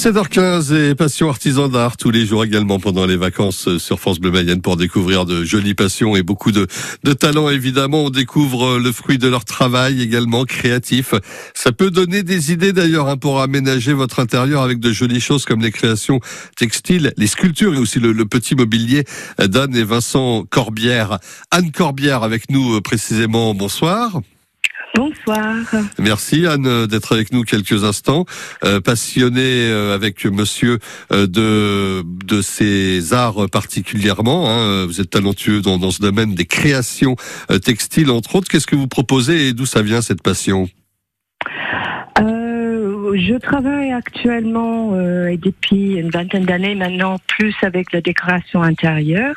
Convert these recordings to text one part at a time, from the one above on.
17h15 et Passion Artisan d'Art tous les jours également pendant les vacances sur France Bleu Mayenne pour découvrir de jolies passions et beaucoup de, de talents évidemment. On découvre le fruit de leur travail également créatif. Ça peut donner des idées d'ailleurs hein, pour aménager votre intérieur avec de jolies choses comme les créations textiles, les sculptures et aussi le, le petit mobilier d'Anne et Vincent Corbière. Anne Corbière avec nous euh, précisément. Bonsoir. Bonsoir. Merci Anne d'être avec nous quelques instants. Euh, passionnée euh, avec monsieur euh, de de ces arts particulièrement. Hein. Vous êtes talentueux dans, dans ce domaine des créations euh, textiles entre autres. Qu'est-ce que vous proposez et d'où ça vient cette passion? Euh, je travaille actuellement euh, et depuis une vingtaine d'années maintenant plus avec la décoration intérieure.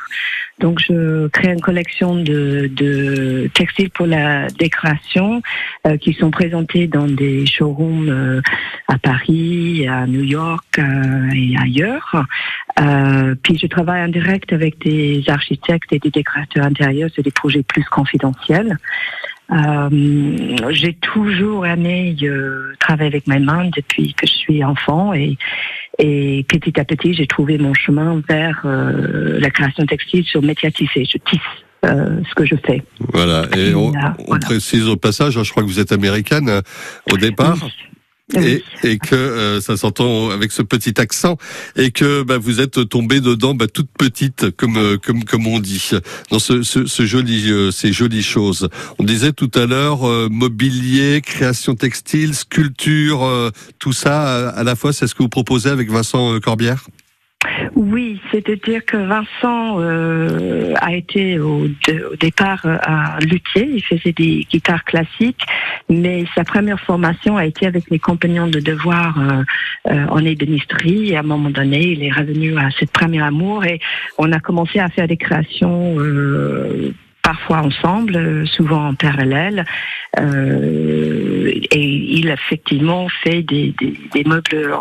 Donc je crée une collection de, de textiles pour la décoration euh, qui sont présentés dans des showrooms euh, à Paris, à New York euh, et ailleurs. Euh, puis je travaille en direct avec des architectes et des décorateurs intérieurs sur des projets plus confidentiels. Euh, j'ai toujours aimé euh, travailler avec mes mains depuis que je suis enfant et, et petit à petit j'ai trouvé mon chemin vers euh, la création textile sur métier à tisser. Je tisse euh, ce que je fais. Voilà. Et on, Voilà. on précise au passage, hein, je crois que vous êtes américaine euh, au départ. Oui. Et que euh, ça s'entend avec ce petit accent et que bah, vous êtes tombée dedans bah, toute petite comme euh, comme comme on dit dans ce, ce, ce joli euh, ces jolies choses. On disait tout à l'heure euh, mobilier, création textile, sculpture, euh, tout ça à la fois. C'est ce que vous proposez avec Vincent euh, Corbière? Oui, c'est-à-dire que Vincent euh, a été au, départ euh, un luthier, il faisait des guitares classiques, mais sa première formation a été avec les compagnons de devoir euh, euh, en ébénisterie. À un moment donné, il est revenu à cette première amour et on a commencé à faire des créations. Parfois ensemble, euh, souvent en parallèle, euh, et il effectivement fait des, des, des meubles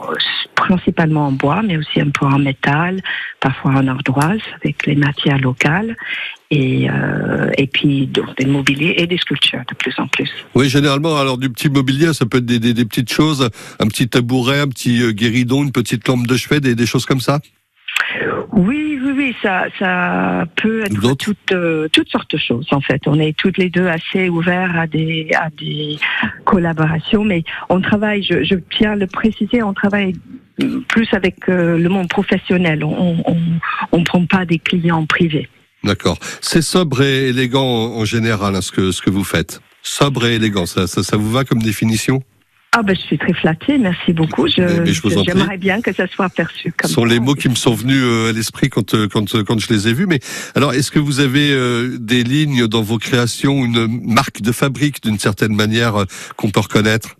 principalement en bois, mais aussi un peu en métal, parfois en ardoise avec les matières locales, et, euh, et puis donc, des mobiliers et des sculptures de plus en plus. Oui, généralement, alors du petit mobilier, ça peut être des, des, petites choses, un petit tabouret, un petit euh, guéridon, une petite lampe de chevet, des choses comme ça? Oui, ça, ça peut être toutes, euh, toutes sortes de choses en fait. On est toutes les deux assez ouverts à des, à des collaborations, mais on travaille, je, je tiens à le préciser, on travaille plus avec euh, le monde professionnel. On on, on prend pas des clients privés. D'accord. C'est sobre et élégant en, en général, hein, ce que ce que vous faites. Sobre et élégant, ça, ça, ça vous va comme définition? Ah ben je suis très flattée, merci beaucoup. J'aimerais bien que ça soit perçu comme Ce sont ça. les mots qui me sont venus euh, à l'esprit quand, euh, quand, euh, quand je les ai vus. Mais alors, est-ce que vous avez des lignes dans vos créations, une marque de fabrique d'une certaine manière qu'on peut reconnaître?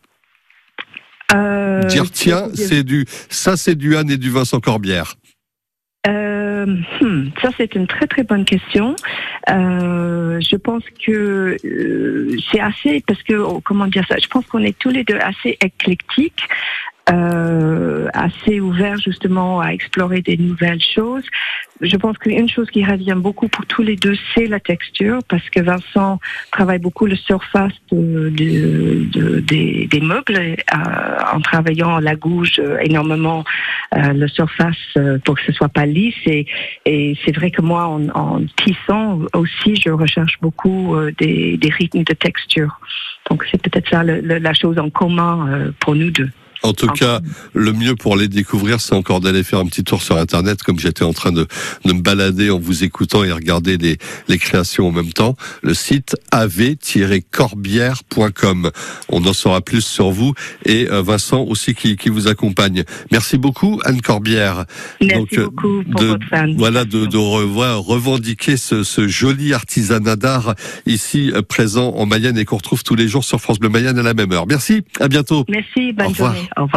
Euh, Dire tiens, c'est du ça, c'est du Anne et du Vincent Corbière. Euh, hmm, ça c'est une très très bonne question. Euh, je pense que euh, c'est assez parce que oh, comment dire ça? Je pense qu'on est tous les deux assez éclectiques, euh, assez ouverts justement à explorer des nouvelles choses. Je pense qu'une chose qui revient beaucoup pour tous les deux, c'est la texture, parce que Vincent travaille beaucoup le surface de, de- de- des, meubles euh, en travaillant la gouge euh, énormément euh, le surface euh, pour que ce soit pas lisse. Et, c'est vrai que moi, en, tissant aussi, je recherche beaucoup euh, des, rythmes de texture. Donc c'est peut-être ça la chose en commun euh, pour nous deux. En tout En cas, le mieux pour les découvrir, c'est encore d'aller faire un petit tour sur Internet, comme j'étais en train de, de me balader en vous écoutant et regarder les, les créations en même temps. Le site av-corbière.com. On en saura plus sur vous et euh, Vincent aussi qui, qui vous accompagne. Merci beaucoup, Anne Corbière. Merci Donc, euh, beaucoup pour de- votre fan. Voilà, de, de revoir, revendiquer ce, ce joli artisanat d'art ici euh, présent en Mayenne et qu'on retrouve tous les jours sur France Bleu Mayenne à la même heure. Merci, à bientôt. Merci, bonne journée. Revoir.